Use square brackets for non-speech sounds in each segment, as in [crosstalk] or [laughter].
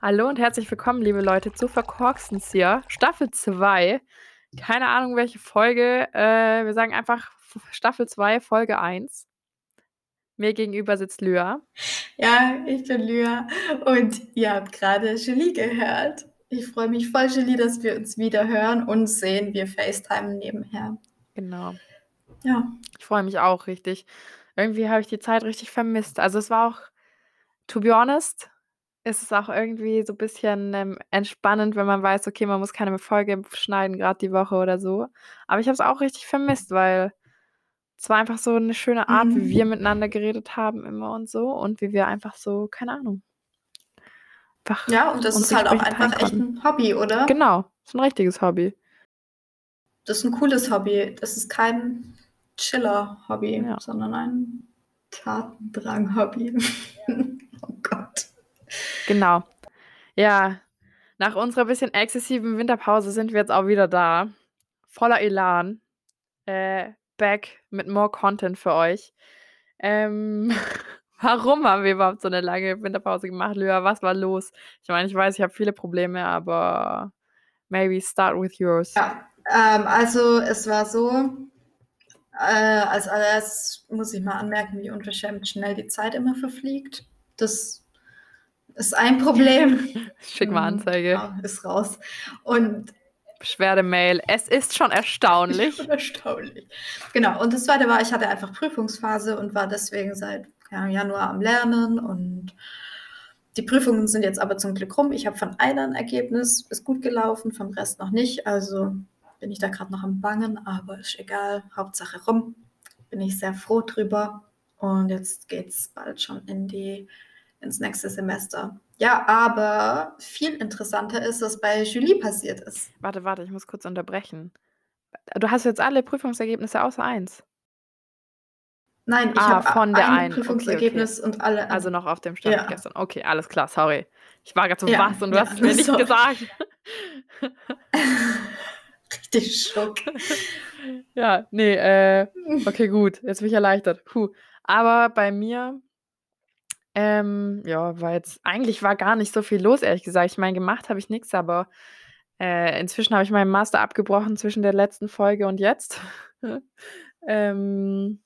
Hallo und herzlich willkommen, liebe Leute, zu Verkorkstens hier, Staffel 2. Keine Ahnung, welche Folge. Äh, wir sagen einfach Staffel 2, Folge 1. Mir gegenüber sitzt Lyra. Ja, ich bin Lyra und ihr habt gerade Julie gehört. Ich freue mich voll, Julie, dass wir uns wieder hören und sehen. Wir FaceTime nebenher. Genau. Ja. Ich freue mich auch richtig. Irgendwie habe ich die Zeit richtig vermisst. Also es war auch, to be honest, ist es auch irgendwie so ein bisschen ähm, entspannend, wenn man weiß, okay, man muss keine Folge schneiden, gerade die Woche oder so. Aber ich habe es auch richtig vermisst, weil es war einfach so eine schöne Art, wie wir Mhm. miteinander geredet haben immer und so und wie wir einfach so, keine Ahnung, einfach Ja, und das ist halt auch einfach echt ein Hobby, oder? Genau, ist ein richtiges Hobby. Das ist ein cooles Hobby. Das ist kein Chiller-Hobby, Ja. sondern ein Tatendrang-Hobby. Gott. Genau. Ja, nach unserer bisschen exzessiven Winterpause sind wir jetzt auch wieder da. Voller Elan. Äh, back mit more Content für euch. Ähm, [laughs] warum haben wir überhaupt so eine lange Winterpause gemacht, Lyra? Was war los? Ich meine, ich weiß, ich habe viele Probleme, aber maybe start with yours. Ja, ähm, also es war so, äh, als allererstes muss ich mal anmerken, wie unverschämt schnell die Zeit immer verfliegt. Das ist ein Problem. [laughs] Schick mal Mhm, Anzeige. Ja, ist raus. Und Beschwerdemail. Es ist schon erstaunlich. [laughs] Erstaunlich. Genau, und das zweite war, ich hatte einfach Prüfungsphase und war deswegen seit ja, Januar am Lernen und die Prüfungen sind jetzt aber zum Glück rum. Ich habe von einer ein Ergebnis, ist gut gelaufen, vom Rest noch nicht. Also bin ich da gerade noch am Bangen, aber ist egal. Hauptsache rum. Bin ich sehr froh drüber. Und jetzt geht es bald schon in die, ins nächste Semester. Ja, aber viel interessanter ist, was bei Julie passiert ist. Warte, warte, ich muss kurz unterbrechen. Du hast jetzt alle Prüfungsergebnisse außer eins. Nein, ich Ah, habe von der ein einen. Okay, okay. Prüfungsergebnis und alle. Also noch auf dem Stand Ja. gestern. Okay, alles klar, sorry. Ich war gerade so Ja, was und du ja, hast es mir nicht sorry. gesagt. [laughs] [laughs] Richtig Schock. ja, nee, äh, okay, gut. Jetzt bin ich erleichtert. Puh. Aber bei mir, ähm, ja, war jetzt, eigentlich war gar nicht so viel los, ehrlich gesagt. Ich meine, gemacht habe ich nichts, aber äh, inzwischen habe ich meinen Master abgebrochen zwischen der letzten Folge und jetzt. [laughs] ähm,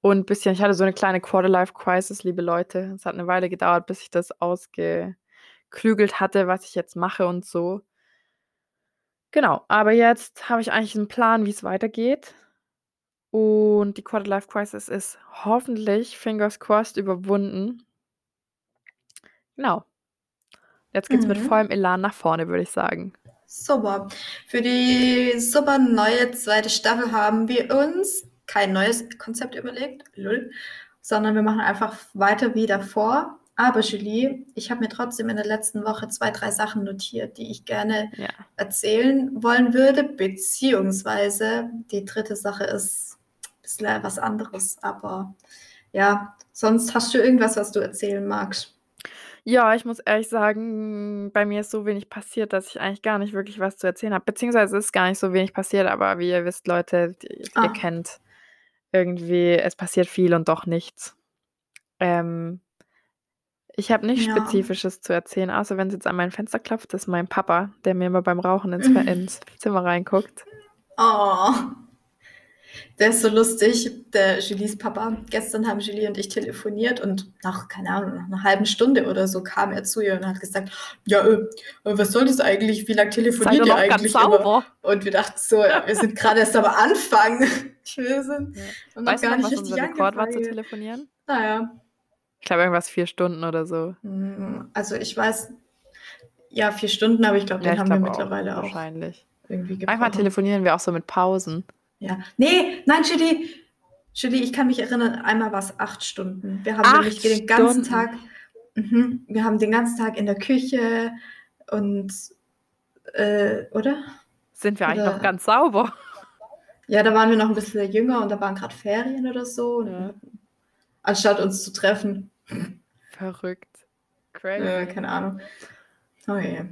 und ein bisschen, ich hatte so eine kleine Quarter-Life-Crisis, liebe Leute. Es hat eine Weile gedauert, bis ich das ausgeklügelt hatte, was ich jetzt mache und so. Genau, aber jetzt habe ich eigentlich einen Plan, wie es weitergeht. Und die Quarter-Life-Crisis ist hoffentlich, fingers crossed, überwunden. Genau. Jetzt geht's mit Mhm. vollem Elan nach vorne, würde ich sagen. Super. Für die super neue zweite Staffel haben wir uns kein neues Konzept überlegt, lol, sondern wir machen einfach weiter wie davor. Aber Julie, ich habe mir trotzdem in der letzten Woche zwei, drei Sachen notiert, die ich gerne Ja. erzählen wollen würde, beziehungsweise die dritte Sache ist bisschen was anderes. Aber ja, sonst hast du irgendwas, was du erzählen magst. Ja, ich muss ehrlich sagen, bei mir ist so wenig passiert, dass ich eigentlich gar nicht wirklich was zu erzählen habe. Beziehungsweise es ist gar nicht so wenig passiert, aber wie ihr wisst, Leute, die, ihr Ah. kennt irgendwie, es passiert viel und doch nichts. Ähm, ich habe nichts Ja. Spezifisches zu erzählen, außer wenn es jetzt an mein Fenster klopft. Das ist mein Papa, der mir immer beim Rauchen ins, [laughs] ins Zimmer reinguckt. Oh, der ist so lustig, der Julies Papa. Gestern haben Julie und ich telefoniert und nach, keine Ahnung, nach einer halben Stunde oder so kam er zu ihr und hat gesagt, ja, äh, äh, was soll das eigentlich? Wie lange telefoniert ihr eigentlich immer? Und wir dachten so, ja, wir sind gerade erst am Anfang. [laughs] Wir sind Ja. noch gar noch, nicht was richtig Rekord war zu telefonieren? Naja, Ich glaube, irgendwas vier Stunden oder so. mm, also ich weiß, ja, vier Stunden, aber ich glaube, Ja, den ich haben wir glaube auch, mittlerweile auch wahrscheinlich. irgendwie Manchmal telefonieren wir auch so mit Pausen. Ja. Nee, nein, Julie. Julie, ich kann mich erinnern, einmal war es acht Stunden. Wir haben Acht nämlich den ganzen Stunden? Tag, mhm, wir haben den ganzen Tag in der Küche und, äh, oder? Sind wir eigentlich noch Oder, ganz sauber? [laughs] ja, da waren wir noch ein bisschen jünger und da waren gerade Ferien oder so. Ja. anstatt uns zu treffen, Verrückt. äh, Crazy. keine Ahnung. Oh je.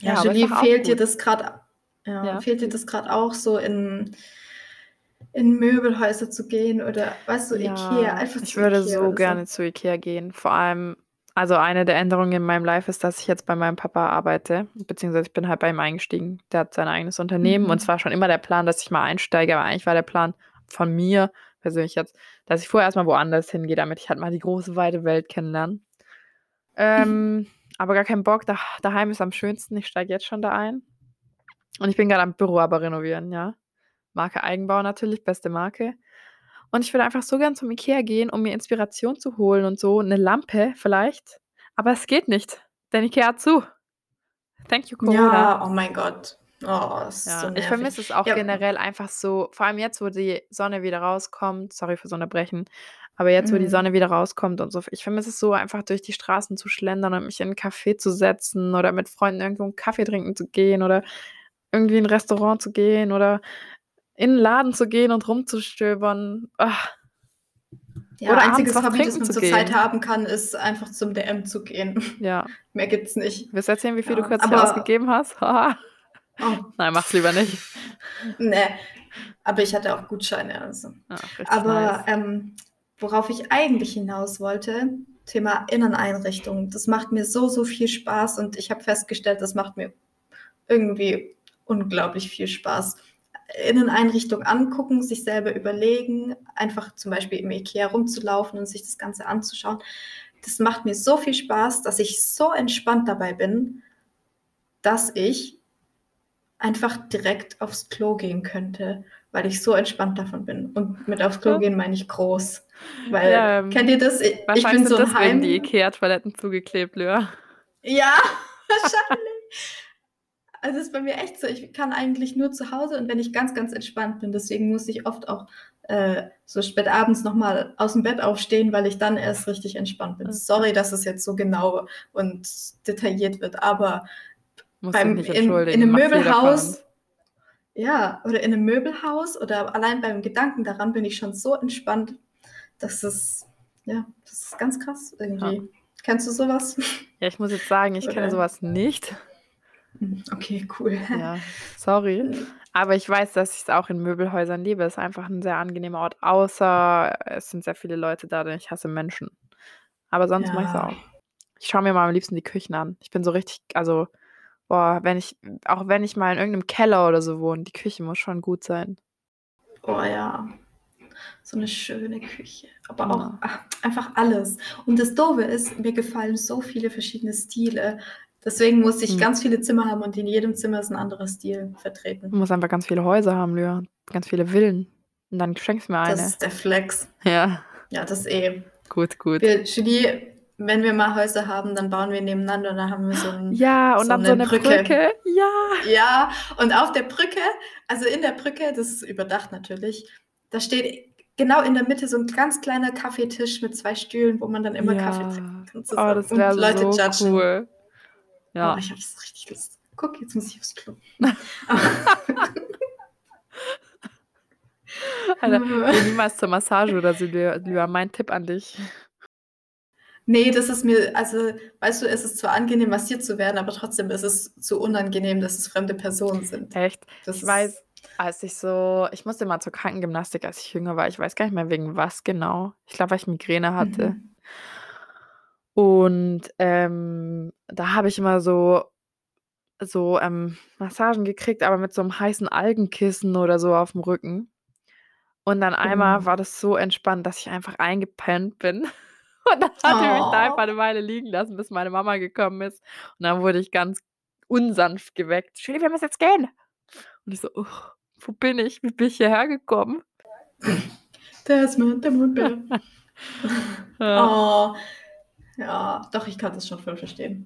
Ja, Ja, Julie, fehlt dir das gerade, ja, Ja. fehlt dir das gerade auch so in, in Möbelhäuser zu gehen oder, weißt du, Ikea, Ja, einfach ich zu würde Ikea so gerne zu Ikea gehen. Vor allem, Also eine der Änderungen in meinem Life ist, dass ich jetzt bei meinem Papa arbeite, beziehungsweise ich bin halt bei ihm eingestiegen. Der hat sein eigenes Unternehmen und Mhm. es war schon immer der Plan, dass ich mal einsteige, aber eigentlich war der Plan von mir persönlich jetzt, dass ich vorher erst mal woanders hingehe, damit ich halt mal die große, weite Welt kennenlerne. [laughs] Ähm, aber gar keinen Bock, da daheim ist am schönsten. Ich steige jetzt schon da ein. Und ich bin grad am Büro aber renovieren, ja. Marke Eigenbau natürlich, beste Marke. Und ich würde einfach so gern zum IKEA gehen, um mir Inspiration zu holen und so 'ne Lampe vielleicht, aber es geht nicht, denn IKEA hat zu. Thank you, Corona. Ja, oh mein Gott. Oh, ist so Ja, ich vermisse es auch Ja. generell einfach so vor allem jetzt, wo die Sonne wieder rauskommt sorry fürs Unterbrechen, aber jetzt, wo die Mhm. Sonne wieder rauskommt und so ich vermisse es so einfach durch die Straßen zu schlendern und mich in 'n Café zu setzen oder mit Freunden irgendwo 'n Kaffee trinken zu gehen oder irgendwie in 'n Restaurant zu gehen oder in 'n Laden zu gehen und rumzustöbern. Ja, Oder einziges Hobby, das man zu zurzeit gehen. haben kann, ist einfach zum DM zu gehen. Ja. [laughs] Mehr gibt's nicht. Willst du erzählen, wie viel du Ja, kürzlich aber ausgegeben hast? [laughs] Oh. Nein, mach's lieber nicht. [laughs] Ne, aber ich hatte auch Gutscheine, also. Ach, richtig Aber, nice. ähm, worauf ich eigentlich hinaus wollte, Thema Inneneinrichtung. Das macht mir so, so viel Spaß und ich habe festgestellt, das macht mir irgendwie unglaublich viel Spaß. Inneneinrichtung angucken, sich selber überlegen, einfach zum Beispiel im IKEA rumzulaufen und sich das Ganze anzuschauen. Das macht mir so viel Spaß, dass ich so entspannt dabei bin, dass ich einfach direkt aufs Klo gehen könnte, weil ich so entspannt davon bin. Und mit aufs Klo Ja. gehen meine ich groß. Weil, Ja, ähm, kennt ihr das? I ich bin so ein Heim die IKEA-Toiletten zugeklebt, Lyra. Ja, [laughs] wahrscheinlich. Also, ist bei mir echt so, ich kann eigentlich nur zu Hause und wenn ich ganz, ganz entspannt bin. Deswegen muss ich oft auch, äh, so spät abends noch mal aus'm Bett aufstehen, weil ich dann erst richtig entspannt bin. Sorry, dass es jetzt so genau und detailliert wird, aber beim in in entschuldigen, 'nem macht jeder von Möbelhaus ja, oder in 'nem Möbelhaus oder allein beim Gedanken daran bin ich schon so entspannt, dass es ja, das ist ganz krass irgendwie. Ja. Kennst du so was? Ja, ich muss jetzt sagen, ich kenne Oder so was nicht. Hm, okay, cool. Ja, sorry. Aber ich weiß, dass ich's auch in Möbelhäusern liebe. Ist einfach 'n sehr angenehmer Ort, außer es sind sehr viele Leute da, denn ich hasse Menschen. Aber sonst mag ich's Ja. auch. Ich schaue mir mal am liebsten die Küchen an. Ich bin so richtig also, boah, wenn ich auch wenn ich mal in irgend 'nem Keller oder so wohne, die Küche muss schon gut sein. Oh ja, so 'ne schöne Küche, aber auch Ja. ach, einfach alles. Und das Doofe ist, mir gefallen so viele verschiedene Stile. Deswegen muss ich Mhm. ganz viele Zimmer haben und in jedem Zimmer ist 'n anderer Stil vertreten. Du musst einfach ganz viele Häuser haben, Lyra, ganz viele Villen. Und dann schenkst du mir Das eine. ist der Flex. Ja. Ja, das eh. Gut, gut. Wir Julie, wenn wir mal Häuser haben, dann bauen wir nebeneinander und dann haben wir so 'n Ja, und so dann so 'ne Brücke. Ja. Ja, und auf der Brücke also in der Brücke, das ist überdacht natürlich, da steht genau in der Mitte so 'n ganz kleiner Kaffeetisch mit 2 Stühlen, wo man dann immer Kaffee Ja. trinken kann Oh, das wäre Leute so judgen. cool. Oh, Ja. ich habe jetzt richtig Lust. Guck, jetzt muss ich aufs Klo. [laughs] Alter, geh niemals zur Massage oder so, Lyra, mein Tipp an dich. Ne, das ist mir also, weißt du, es ist zwar angenehm, massiert zu werden, aber trotzdem ist es zu unangenehm, dass es fremde Personen sind. Echt? Das Ich weiß, als ich so ich musste mal zur Krankengymnastik, als ich jünger war. Ich weiß gar nicht mehr, wegen was genau. Ich glaube, weil ich Migräne hatte. Mhm. Und, ähm, da habe ich immer so so, ähm, Massagen gekriegt, aber mit so 'nem heißen Algenkissen oder so auf'm Rücken. Und dann einmal Oh. war das so entspannt, dass ich einfach eingepennt bin. [laughs] Und dann hat die mich da einfach Oh. 'ne Weile liegen lassen, bis meine Mama gekommen ist. Und dann wurde ich ganz unsanft geweckt: „Julie, wir müssen jetzt gehen.“ Und ich so: „Uch, wo bin ich? Wie bin ich hierher gekommen?“ Desmond, der Mondbär. Ja. Oh. Ja, doch, ich kann das schon voll verstehen.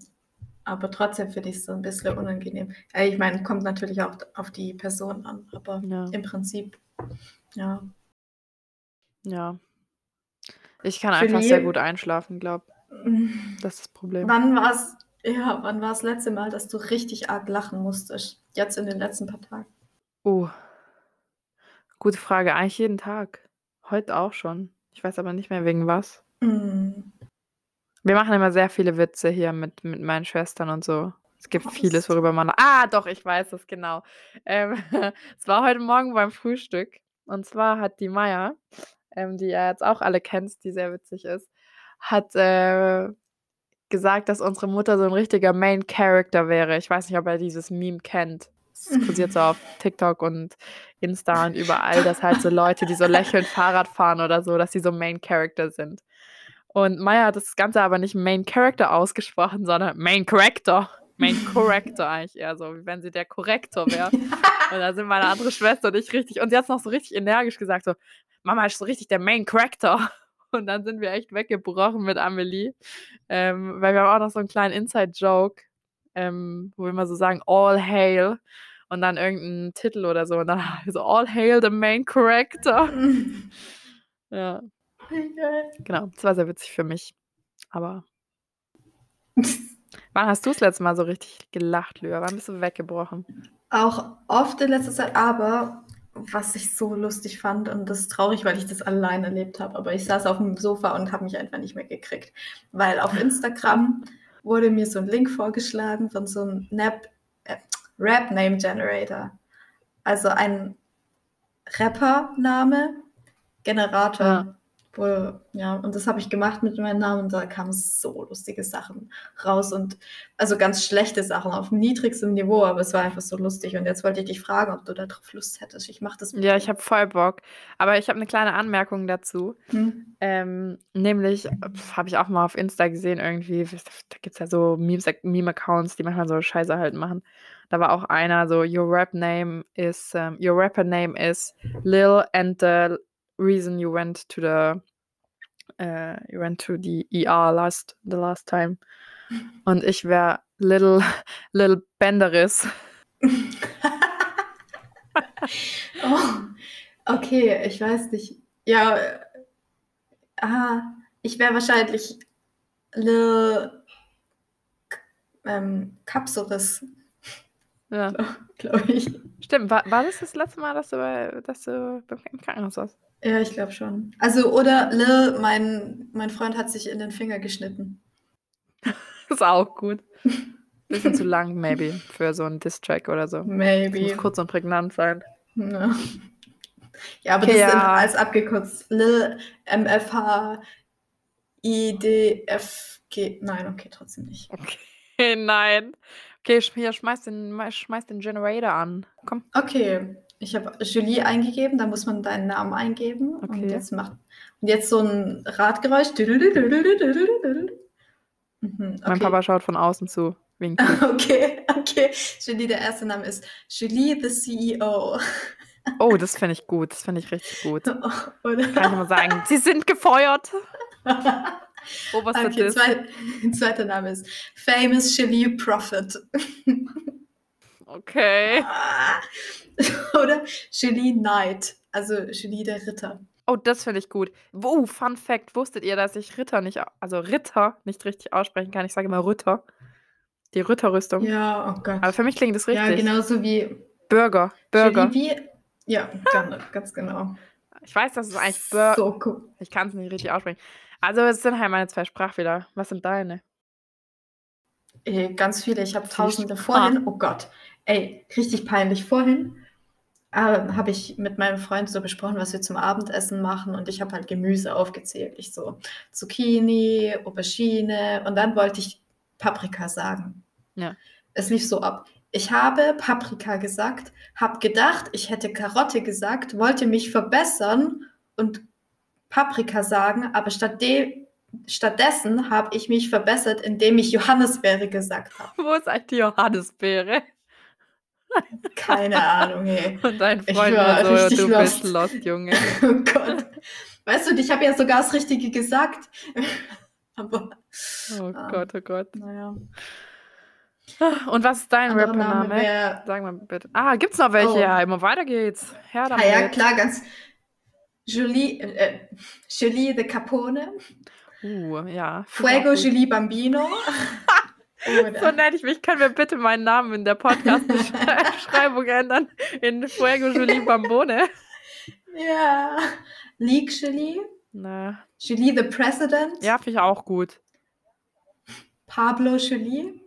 Aber trotzdem finde ich's so 'n bisschen unangenehm. Äh, ich meine, kommt natürlich auch auf die Person an, aber Ja. im Prinzip, ja. Ja. Ich kann einfach sehr gut einschlafen, glaube Hm. Das ist das Problem. Wann war's ja, wann war's letzte Mal, dass du richtig arg lachen musstest? Jetzt in den letzten paar Tagen? Oh. Gute Frage. Eigentlich jeden Tag. Heute auch schon. Ich weiß aber nicht mehr wegen was. Mhm. Wir machen immer sehr viele Witze hier mit mit meinen Schwestern und so. Es gibt das vieles, worüber man ah, doch, ich weiß es, genau. Ähm, [laughs] es war heute Morgen beim Frühstück. Und zwar hat die Maya, ähm, die ihr jetzt auch alle kennt, die sehr witzig ist, hat, äh gesagt, dass unsere Mutter so ein richtiger Main Character wäre. Ich weiß nicht, ob er dieses Meme kennt. Es [laughs] kursiert so auf TikTok und Insta und überall, dass halt so [laughs] Leute, die so lächelnd Fahrrad fahren oder so, dass sie so Main Character sind. Und Maya hat das Ganze aber nicht Main Character ausgesprochen, sondern Main Character. Main [laughs] Corrector eigentlich eher so, wie wenn sie der Korrektor wäre. [laughs] und da sind meine andere Schwester und ich richtig, und sie hat es noch so richtig energisch gesagt, so, Mama ist so richtig der Main Character. [laughs] Und dann sind wir echt weggebrochen mit Amelie, ähm, weil wir haben auch noch so einen kleinen Inside-Joke, ähm, wo wir immer so sagen, All Hail und dann irgendeinen Titel oder so und dann so All Hail the Main Character. ja. [laughs] Genau, das war sehr witzig für mich. Aber wann hast du das letzte Mal so richtig gelacht, Lüa? Wann bist du weggebrochen? Auch oft in letzter Zeit, aber was ich so lustig fand und das ist traurig, weil ich das allein erlebt habe, aber ich saß auf dem Sofa und habe mich einfach nicht mehr gekriegt, weil auf Instagram wurde mir so ein Link vorgeschlagen von so einem Nap, äh, Rap Name Generator, also ein Rapper-Name Generator. Ja. Wo, ja, und das habe ich gemacht mit meinem Namen und da kamen so lustige Sachen raus und also ganz schlechte Sachen auf niedrigstem Niveau, aber es war einfach so lustig und jetzt wollte ich dich fragen, ob du da drauf Lust hättest. Ich mache das mit Ja, ich habe voll Bock, aber ich habe eine kleine Anmerkung dazu. Hm? Ähm, nämlich habe ich auch mal auf Insta gesehen irgendwie, da gibt es ja so Meme-Accounts, die manchmal so Scheiße halt machen. Da war auch einer so, your rap name is, um, your rapper name is Lil and the reason you went to the uh, you went to the ER last the last time. [laughs] Und ich wäre Little [laughs] Little Benderis. [laughs] oh, okay, ich weiß nicht. Ja, ah, ich wäre wahrscheinlich Little ähm, Kapsuris. Ja. Glaube ich. Stimmt, war, war das das letzte Mal, dass du, bei, dass du im Krankenhaus warst? Ja, ich glaube schon. Also, oder Lil, mein, mein Freund hat sich in den Finger geschnitten. [laughs] ist auch gut. [laughs] Bisschen zu lang, maybe, für so einen Distrack oder so. Maybe. Das muss kurz und prägnant sein. Ja, ja aber okay, das ja. sind alles abgekürzt. Lil, MFH, IDFG. Nein, okay, trotzdem nicht. Okay, [laughs] nein. Okay, hier, schmeiß den, schmeiß den Generator an. Komm. Okay. Ich habe Julie eingegeben, da muss man deinen Namen eingeben. Okay. Und jetzt macht und jetzt so ein Radgeräusch. Mhm, okay. Mein Papa schaut von außen zu. [laughs] okay, okay. Julie, der erste Name ist Julie the CEO. Oh, das finde ich gut. Das finde ich richtig gut. [laughs] Oder? Kann ich mal sagen. Sie sind gefeuert. [laughs] was okay, ist zwei, zweiter Name ist Famous Julie Prophet. Okay. [laughs] Oder Julie Knight, also Julie der Ritter. Oh, das finde ich gut. Oh, Fun Fact: Wusstet ihr, dass ich Ritter nicht, also Ritter nicht richtig aussprechen kann? Ich sage immer Ritter. Die Ritterrüstung. Ja, oh Gott. Aber für mich klingt das richtig. Ja, genauso wie Burger. Burger. Julie wie, ja, ganz genau. Ich weiß, dass es eigentlich Burger. So cool. Ich kann es nicht richtig aussprechen. Also, es sind halt meine zwei Sprachfehler. Was sind deine? Ey, ganz viele. Ich habe tausende vorhin. Oh Gott. Ey, richtig peinlich. Vorhin äh, habe ich mit meinem Freund so besprochen, was wir zum Abendessen machen und ich habe halt Gemüse aufgezählt. Ich so Zucchini, Aubergine und dann wollte ich Paprika sagen. Ja. Es lief so ab. Ich habe Paprika gesagt, habe gedacht, ich hätte Karotte gesagt, wollte mich verbessern und Paprika sagen, aber stattdem, stattdessen habe ich mich verbessert, indem ich Johannisbeere gesagt habe. [laughs] Wo ist eigentlich die Johannisbeere? Keine Ahnung, hey. [laughs] Und dein Freund war so, du lost. bist lost, Junge. [laughs] oh Gott. Weißt du, ich habe ja sogar das Richtige gesagt. [laughs] Aber, oh ah, Gott, oh Gott. Naja. Und was ist dein Rappername? Sag mal bitte. Ah, gibt's noch welche? Oh. Ja, immer weiter geht's. Her damit. Ah, ja, klar, ganz. Julie, äh, Julie de Capone. Uh, ja. Fuego Julie Bambino. So nenne ich mich. Können wir bitte meinen Namen in der Podcast-Beschreibung [laughs] ändern? In Fuego Julie Bambone. Ja. League Julie. Na. Julie the President. Ja, finde ich auch gut. Pablo Julie.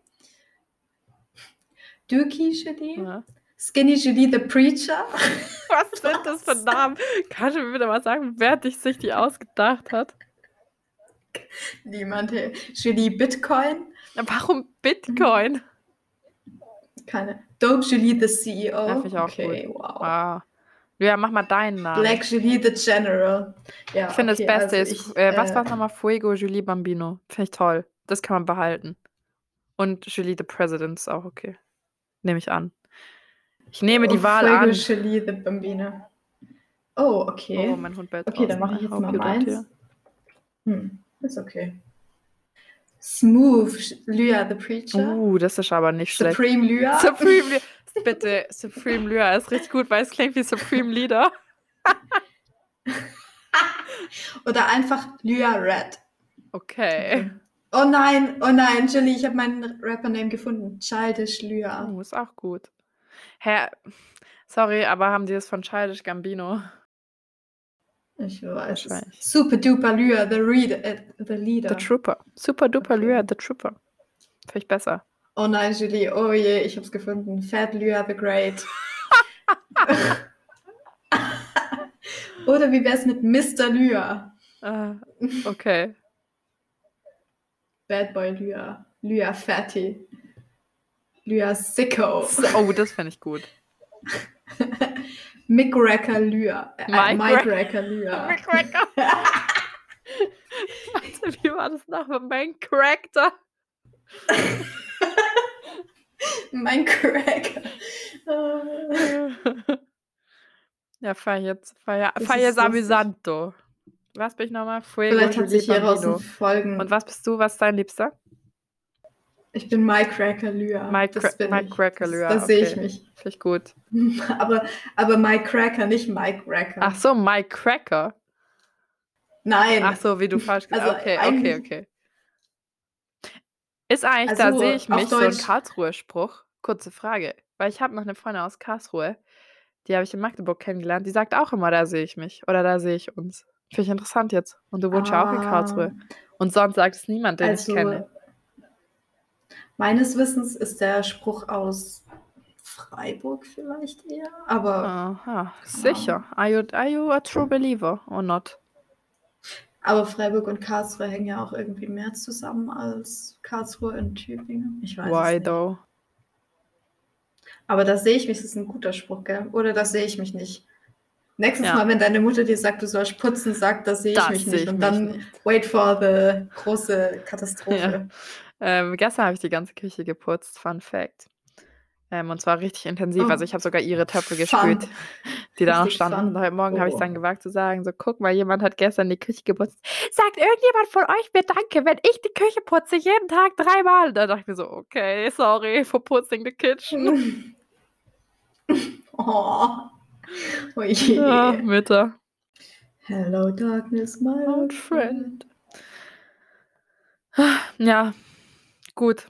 Dookie Julie. Ja. Skinny Julie the Preacher. [laughs] Was sind das für Namen? Kannst du mir bitte mal sagen, wer dich sich die ausgedacht hat? Niemand. Julie Bitcoin? Warum Bitcoin? Keine. Dope Julie the CEO. Finde ich auch okay, gut. wow. Wow. Ja, mach mal deinen Namen. Black Julie the General. Ja, ich finde okay, das Beste also ist, ich, äh, was äh, war nochmal? Fuego Julie Bambino. Finde ich toll. Das kann man behalten. Und Julie the President ist auch okay. Nehme ich an. Ich nehme die oh, Wahl Fuego an. Julie the Bambino. Oh, okay. Oh, mein Hund bellt okay, dann mache ich jetzt mal meins. Hm, ist okay. Smooth Lya the Preacher. Uh, das ist aber nicht schlecht. Supreme Lya. [laughs] Supreme Leader. Bitte, Supreme Leader ist richtig gut, weil es klingt wie Supreme Leader. [laughs] Oder einfach Lya Red. Okay. Oh nein, oh nein, Julie, ich habe meinen Rapper-Name gefunden. Childish Lya. Oh, ist auch gut. Hä? Sorry, aber haben die das von Childish Gambino? Ich weiß. Wahrscheinlich. Super duper Lya, the, reader, äh, the leader. The Trooper. Super duper Okay. Lya, The Trooper. Finde ich besser. oh nein, Julie, oh je, ich hab's gefunden. Fat Lya the Great. [laughs] Oder wie wär's mit Mr. Lya? Ah, okay. [laughs] Bad Boy Lya. Lya Fatty. Lya Sicko. Oh, das finde ich gut. [laughs] Mick Racker. Äh, Mike Mike, Rack- Racker Lya. Cracker. Warte, wie war das nach Main Character? mein Cracker. Äh, ja, ist lustig. Amüsanto. Was bin ich nochmal? Fuego Vielleicht hat sich hieraus ein Folgen. Und was bist du? Was ist dein Liebster? Ich bin Mike Cracker Lya. Mike, Das bin Mike ich. Cracker Das- Lya. Da sehe ich mich. Finde ich gut. [laughs] aber, aber Mike Cracker, nicht Mike Racker. Ach so, Mike Cracker. Nein. Ach so, wie du falsch gesagt Also Okay, okay, okay. Ist eigentlich, da Also, sehe ich mich, so ein Karlsruhe-Spruch. Kurze Frage. Weil ich habe noch eine Freundin aus Karlsruhe, die habe ich in Magdeburg kennengelernt, die sagt auch immer, da sehe ich mich oder da sehe ich uns. Finde ich interessant jetzt. Und du wohnst ja auch in Ah, Karlsruhe. Und sonst sagt es niemand, den Also, ich kenne. Meines Wissens ist der Spruch aus Freiburg vielleicht eher. Aber Aha, sicher. Are you, are you a true believer or not? Aber Freiburg und Karlsruhe hängen ja auch irgendwie mehr zusammen als Karlsruhe und Tübingen. Ich weiß Why nicht. though? Aber da sehe ich mich, das ist ein guter Spruch, gell? Oder da sehe ich mich nicht. Nächstes Ja. Mal, wenn deine Mutter dir sagt, du sollst putzen, sag, da sehe ich Das mich nicht. ich Und mich dann nicht. wait for the große Katastrophe. Ähm, gestern habe ich die ganze Küche geputzt, Fun Fact. Ähm, und zwar richtig intensiv. Oh. Also ich habe sogar ihre Töpfe gespült, die da noch standen. Und heute Morgen habe ich Oh. dann gewagt zu sagen, so guck mal, jemand hat gestern die Küche geputzt. Sagt irgendjemand von euch mir Danke, wenn ich die Küche putze, jeden Tag dreimal. Da dachte ich mir so, okay, sorry for putzing the kitchen. [laughs] oh. [laughs] Oh je. Ja, Mütter. Hello, darkness, my Old friend. Ja, gut.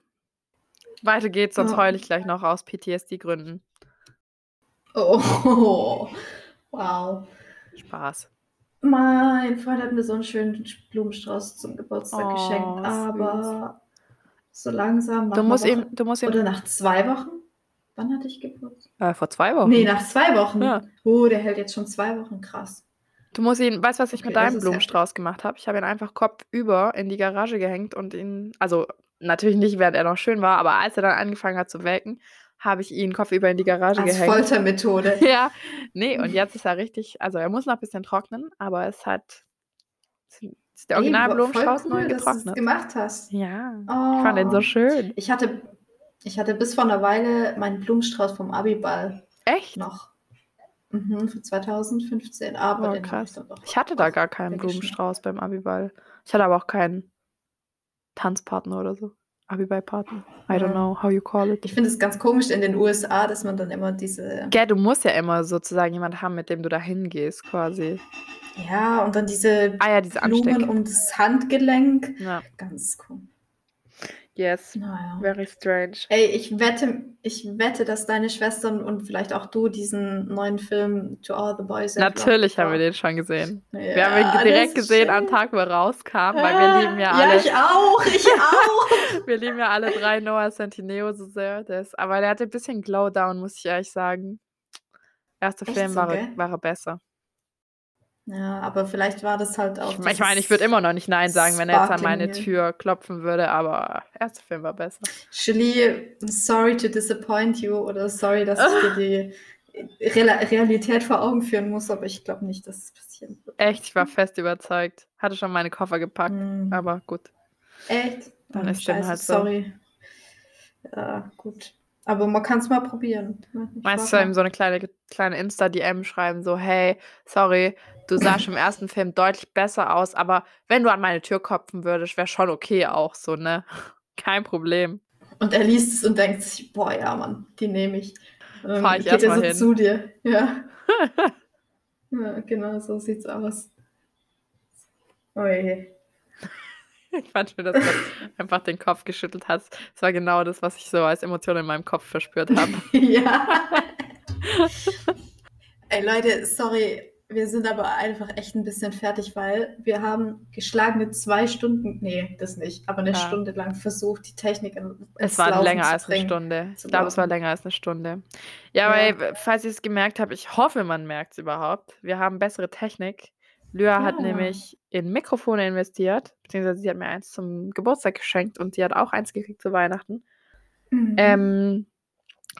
Weiter geht's, sonst Ja. heule ich gleich noch aus PTSD-Gründen. Oh. [laughs] Wow. Spaß. Mein Freund hat mir so einen schönen Blumenstrauß zum Geburtstag Oh, geschenkt, süß. aber so langsam Du musst Woche, du musst ihm, oder nach zwei Wochen? Wann hatte ich Geburtstag? äh, vor zwei Wochen. Nee, nach zwei Wochen. Ja. Oh, der hält jetzt schon zwei Wochen, krass. Du musst ihn, weißt du, was ich mit Okay, das deinem Blumenstrauß gemacht habe? Ich habe ihn einfach kopfüber in die Garage gehängt und ihn, also natürlich nicht, während er noch schön war, aber als er dann angefangen hat zu welken, habe ich ihn kopfüber in die Garage Als gehängt. Foltermethode. [laughs] Ja, nee, und jetzt ist er richtig, also er muss noch ein bisschen trocknen, aber es hat, ist der Ey, Original voll Blumenstrauß cool, neu dass du getrocknet. gemacht hast. Ja, Oh. ich fand den so schön. Ich hatte, ich hatte bis vor einer Weile meinen Blumenstrauß vom Abiball Echt? noch. Mhm, für 2015, aber Oh, den ich krass. dann doch. Ich hatte da gar keinen. Blumenstrauß beim Abiball. Ich hatte aber auch keinen Tanzpartner oder so. Abiball-Partner. I don't know how you call it. Ich finde es ganz komisch in den USA, dass man dann immer diese. Gell, du musst ja immer sozusagen jemanden haben, mit dem du da hingehst, quasi. Ja, und dann diese Ah ja, diese Blumen um das Handgelenk. Ja. Ganz komisch. Yes. Naja. Very strange. Ey, ich wette, ich wette, dass deine Schwestern und vielleicht auch du diesen neuen Film To All the Boys. Natürlich haben wir den schon gesehen. Ja, wir haben ihn direkt gesehen am schön. Tag, wo er rauskam, weil wir lieben ja Ja, alle. ich auch, ich auch. [laughs] Wir lieben ja alle drei Noah Centineo so sehr. Ist, aber der hatte ein bisschen Glowdown, muss ich ehrlich sagen. Erster Echt Film so, war, war er besser. Ja, aber vielleicht war das halt auch Ich mein ich meine, ich würde immer noch nicht nein sagen, wenn er jetzt an meine. Tür klopfen würde, aber erste Film war besser. Julie, sorry to disappoint you oder sorry, dass ich dir die Rela Realität vor Augen führen muss, aber ich glaube nicht, dass es passieren wird. Echt, ich war fest überzeugt. Hatte schon meine Koffer gepackt, Hm. aber gut. Echt? Dann Oh, ist scheiße, halt so. sorry. Ja, gut. Aber man kann es mal probieren. ne? Meinst du ihm mal. so eine kleine kleine Insta-DM schreiben, so: „Hey, sorry, du sahst [clears throat] im ersten Film deutlich besser aus, aber wenn du an meine Tür klopfen würdest, wäre schon okay auch so, ne? [laughs] Kein Problem.“ Und er liest es und denkt sich, boah, ja, Mann, die nehme ich. Dann Fahre ich geht erst er mal so hin. zu dir. Ja. [laughs] ja, genau, so sieht's aus. Oh je. [laughs] Ich fand schön, dass du einfach den Kopf geschüttelt hast. Das war genau das, was ich so als Emotion in meinem Kopf verspürt habe. [laughs] ja. Ey, Leute, sorry, wir sind aber einfach echt ein bisschen fertig, weil wir haben geschlagene zwei Stunden, nee, das nicht, aber eine Ja. Stunde lang versucht, die Technik in, Es ins war Laufen länger als 'ne bringen. Stunde. Ich glaube, es war länger als 'ne Stunde. Ja, Ja. weil, falls ihr's gemerkt habt, ich hoffe, man merkt's überhaupt. Wir haben bessere Technik. Lyra hat Ja. nämlich in Mikrofone investiert, beziehungsweise sie hat mir eins zum Geburtstag geschenkt und sie hat auch eins gekriegt zu Weihnachten. Mhm. Ähm,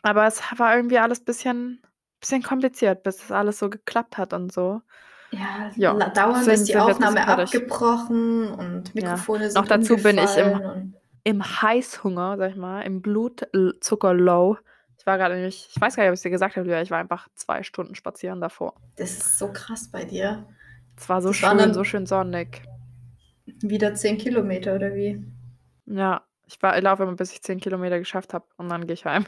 aber es war irgendwie alles bisschen bisschen kompliziert, bis das alles so geklappt hat und so. Ja, Ja, dauernd ist die Aufnahme abgebrochen und Ja. Mikrofone Noch sind dazu bin ich im im Heißhunger, sage ich mal, im Blutzucker-Low. Ich war grade nämlich ich weiß gar nicht, ob ich's dir gesagt habe, ich war einfach 2 Stunden spazieren davor. Das ist so krass bei dir. Es war so Das schön, so schön sonnig. wieder 10 Kilometer oder wie? Ja, ich war ich laufe immer, bis ich 10 Kilometer geschafft habe und dann gehe ich heim.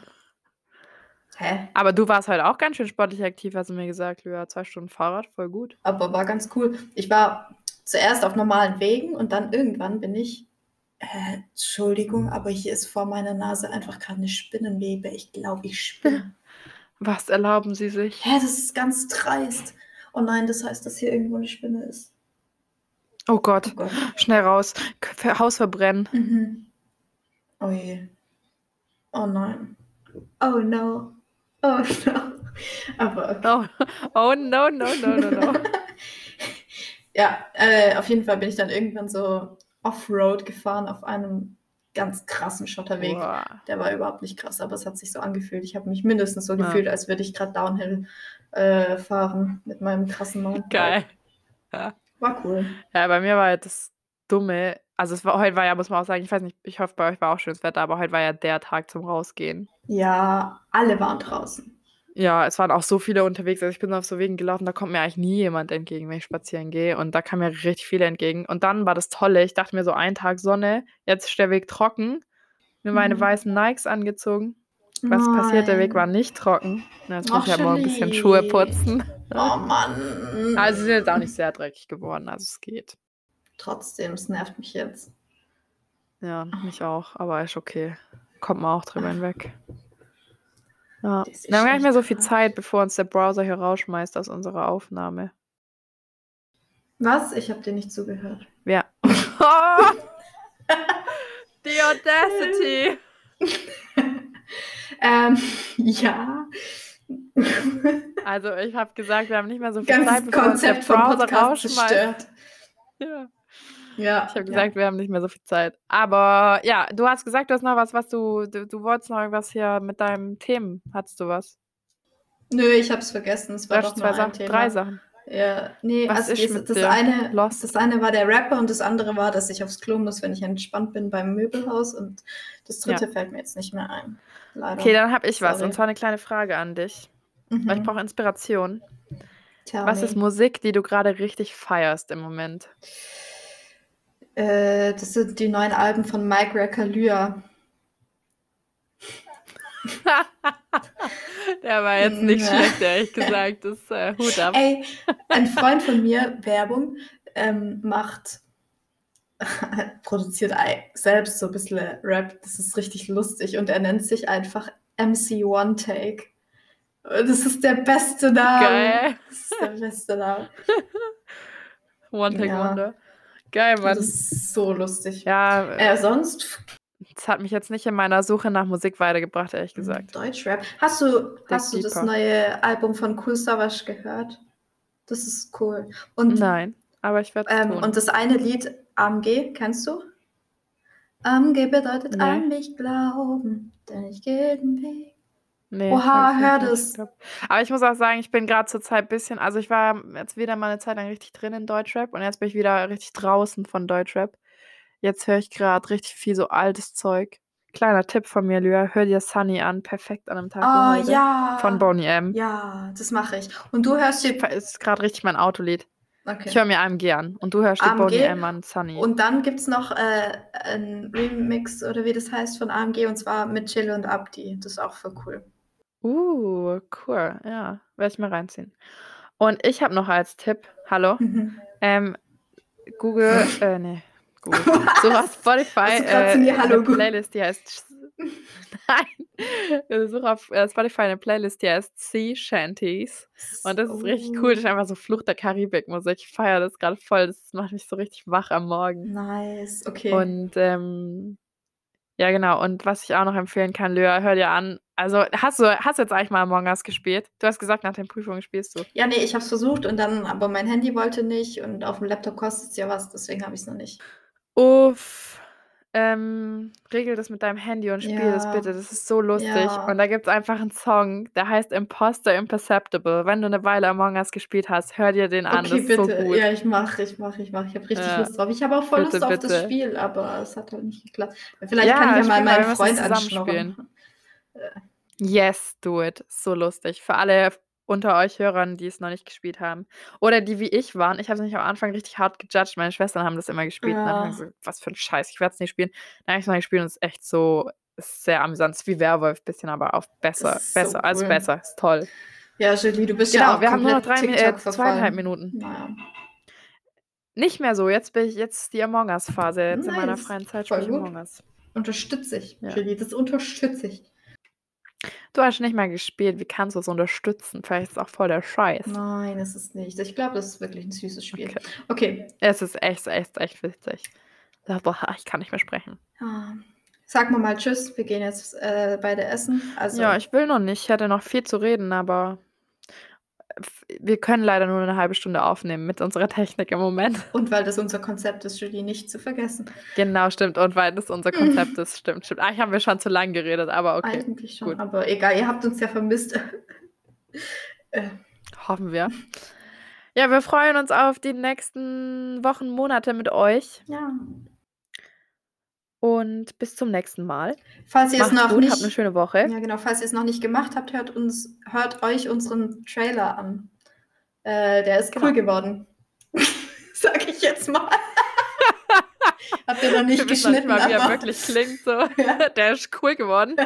Hä? Aber du warst heute auch ganz schön sportlich aktiv, hast du mir gesagt, Lyra. 2 Stunden Fahrrad, voll gut. Aber war ganz cool. Ich war zuerst auf normalen Wegen und dann irgendwann bin ich äh, Entschuldigung, aber hier ist vor meiner Nase einfach grad 'ne Spinnenwebe. Ich glaube, ich spinne. [laughs] Was erlauben sie sich? Hä, das ist ganz dreist. Oh nein, das heißt, dass hier irgendwo 'ne Spinne ist. Oh Oh Gott, Gott. schnell raus. Haus verbrennen. Mhm. Oh je. Oh nein. Oh no. Oh no. [laughs] Aber okay. Oh, oh no, no, no, no, no. [laughs] Ja, äh, auf jeden Fall bin ich dann irgendwann so Offroad gefahren auf einem ganz krassen Schotterweg. Boah. Der war überhaupt nicht krass, aber es hat sich so angefühlt. Ich habe mich mindestens so Ja. gefühlt, als würde ich grad Downhill, äh, fahren mit meinem krassen Mountainbike. Geil. Ja. War cool. Ja, bei mir war halt das Dumme also, es war heute war ja, muss man auch sagen ich weiß nicht, ich hoffe, bei euch war auch schönes Wetter, aber heute war ja der Tag zum Rausgehen. Ja, alle waren draußen. Ja, es waren auch so viele unterwegs. Also, ich bin auf so Wegen gelaufen, da kommt mir eigentlich nie jemand entgegen, wenn ich spazieren gehe und da kamen mir richtig viele entgegen. Und dann war das Tolle, ich dachte mir so: „Ein Tag Sonne, jetzt ist der Weg trocken.“ Mir meine Mhm. weißen Nikes angezogen. Was passiert? Der Weg war Nein. nicht trocken. Na, jetzt muss Ach, ich halt morgen 'n bisschen Schuhe putzen. Oh Mann. Also, sie sind jetzt auch nicht sehr dreckig geworden, also es geht. Trotzdem, es nervt mich jetzt. Ja, mich auch, aber ist okay. Kommt man auch drüber hinweg. Ja. Wir haben gar nicht mehr so viel krass. Zeit, bevor uns der Browser hier rausschmeißt aus unserer Aufnahme. Was? Ich habe dir nicht zugehört. Ja. Oh! [laughs] The audacity! [laughs] Ähm, ja. Also, ich habe gesagt, wir haben nicht mehr so viel Zeit, Ganzes bevor uns der Konzept Browser rausschmeißt. zerstört. Ja. Ja, Ich habe ja. gesagt, wir haben nicht mehr so viel Zeit. Aber ja, du hast gesagt, du hast noch was, was du du du wolltest noch irgendwas hier mit deinen Themen. Hattest du was? Nö, ich habe es vergessen. Es war hast doch 2 nur ein Sachen, Thema. 3 Sachen. Ja, ne, Was also ist das das eine Lost? das eine war der Rapper und das andere war, dass ich aufs Klo muss, wenn ich entspannt bin beim Möbelhaus und das Ja. 3. fällt mir jetzt nicht mehr ein. Leider. Okay, dann habe ich was Sorry. und zwar 'ne kleine Frage an dich, weil ich Mhm. brauche Inspiration. Tell Was me. ist Musik, die du grade richtig feierst im Moment? Äh, das sind die neuen Alben von Mike Recalua. [laughs] Der war jetzt nicht Ja. schlecht, ehrlich gesagt. Das, äh, Hut ab. Ey, ein Freund von mir, Werbung, ähm, macht [laughs] produziert selbst so 'n bisschen Rap. Das ist richtig lustig und er nennt sich einfach MC One Take. Das ist der beste Name. Geil. Das ist der beste Name. [laughs] One Take Ja. Wonder. Geil, Mann. das ist so lustig. Ja, Äh, äh, sonst das hat mich jetzt nicht in meiner Suche nach Musik weitergebracht, ehrlich gesagt. Deutschrap. Hast du Dig hast du das neue Album von Kool Savas gehört? Das ist cool. Und, Nein, aber ich werde es ähm, tun. und das eine Lied, AMG, kennst du? AMG bedeutet Nee. an mich glauben, denn ich gehe den Weg. Nee, Oha, ich hör das. Aber ich muss auch sagen, ich bin gerade zur Zeit ein bisschen, also ich war jetzt wieder mal eine Zeit lang richtig drin in Deutschrap und jetzt bin ich wieder richtig draußen von Deutschrap. Jetzt höre ich gerade richtig viel so altes Zeug. Kleiner Tipp von mir, Lyra, hör dir Sunny an, perfekt an einem Tag Oh wie heute. ja. Von Boney M. Ja, das mache ich. Und du hörst dir. Ist gerade richtig mein Autolied. Okay. Ich höre mir AMG an und du hörst dir AMG Boney M an, Sunny. Und dann gibt es noch äh, ein Remix oder wie das heißt von AMG und zwar mit Chill und Abdi. Das ist auch voll cool. Uh, cool. Ja, werde ich mal reinziehen. Und ich habe noch als Tipp, hallo, Mhm. ähm, Google, [laughs] äh, nee, Google, so auf Spotify, zu äh, mir Hallo eine? Playlist, die heißt, [laughs] nein, suche auf äh, Spotify eine Playlist, die heißt Sea Shanties. Und das ist richtig cool, das ist einfach so Flucht der Karibik Musik. Ich feiere das gerade voll, das macht mich so richtig wach am Morgen. Nice, okay. Und ähm, ja, genau. Und was ich auch noch empfehlen kann, Lyra, hör dir an. Also, hast du, hast du jetzt eigentlich mal Among Us gespielt? Du hast gesagt, nach den Prüfungen spielst du. ja, nee, ich habe es versucht und dann, aber mein Handy wollte nicht und auf dem Laptop kostet es ja was, deswegen habe ich es noch nicht. Uff. Ähm, regel das mit deinem Handy und spiel das Ja. bitte. Das ist so lustig. Ja. Und da gibt es einfach einen Song, der heißt Imposter Imperceptible. Wenn du eine Weile Among Us gespielt hast, hör dir den an. Okay, das ist bitte. so gut. Ja, ich mache, ich mache, ich mache. Ich habe richtig Ja. Lust drauf. Ich habe auch voll Bitte, Lust auf das bitte. Spiel, aber es hat halt nicht geklappt. Vielleicht Ja, kann ich ja mal meinen Freund zusammen anschnorren. spielen. Yes, do it. So lustig. Für alle unter euch Hörern, die es noch nicht gespielt haben. Oder die wie ich waren. Ich habe es nicht am Anfang richtig hart gejudged. Meine Schwestern haben das immer gespielt. Und dann Ja. haben sie was für ein Scheiß, ich werde es nicht spielen. Dann habe ich es mal gespielt und es ist echt so, ist sehr amüsant. Es ist wie Werwolf, bisschen, aber auf besser. So besser, als cool. besser. Ist toll. Ja, Julie, du bist ja Genau, auch wir haben nur noch drei, äh, zweieinhalb. Minuten. Naja, Nicht mehr so. Jetzt bin ich, jetzt die Among Us-Phase. Jetzt in meiner Nice. freien Zeit spiele ich. Among Us. unterstütze ich, Ja. Julie, das unterstütze ich. Du hast nicht mal gespielt. Wie kannst du es unterstützen? Vielleicht ist es auch voll der Scheiß. Nein, es ist nicht. Ich glaube, das ist wirklich ein süßes Spiel. Okay. Okay. Es ist echt, echt, echt witzig. Boah, ich kann nicht mehr sprechen. Ah, Sag mal mal Tschüss. Wir gehen jetzt äh, beide essen. Also, Ja, ich will noch nicht. Ich hätte noch viel zu reden, aber wir können leider nur eine halbe Stunde aufnehmen mit unserer Technik im Moment. [laughs] und weil das unser Konzept ist, Julie, nicht zu vergessen. Genau, stimmt. Und weil das unser Konzept ist, stimmt, stimmt. Eigentlich haben wir schon zu lang geredet, aber okay. Eigentlich schon. gut. Aber egal, ihr habt uns ja vermisst. äh, Hoffen wir. Ja, wir freuen uns auf die nächsten Wochen, Monate mit euch. ja. Und bis zum nächsten Mal. Falls ihr es Macht's noch gut, nicht. habt eine schöne Woche. Ja, genau. Falls ihr es noch nicht gemacht habt, hört uns, hört euch unseren Trailer an. Äh, der ist cool Genau. geworden. [laughs] Sag ich jetzt mal. [laughs] Habt ihr noch nicht noch geschnitten, mal, wie er aber wirklich klingt. So. [laughs] Ja. Der ist cool geworden.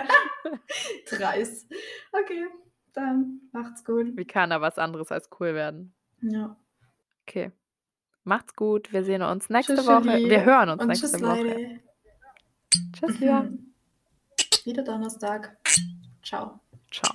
dreist. Okay, dann macht's gut. Wie kann er was anderes als cool werden? Ja. Okay. Macht's gut. Wir sehen uns nächste Tschüss, Woche. Wir hören uns Und nächste tschüss, Woche. Leute. Tschüss, ja. Wieder Donnerstag. Ciao. Ciao.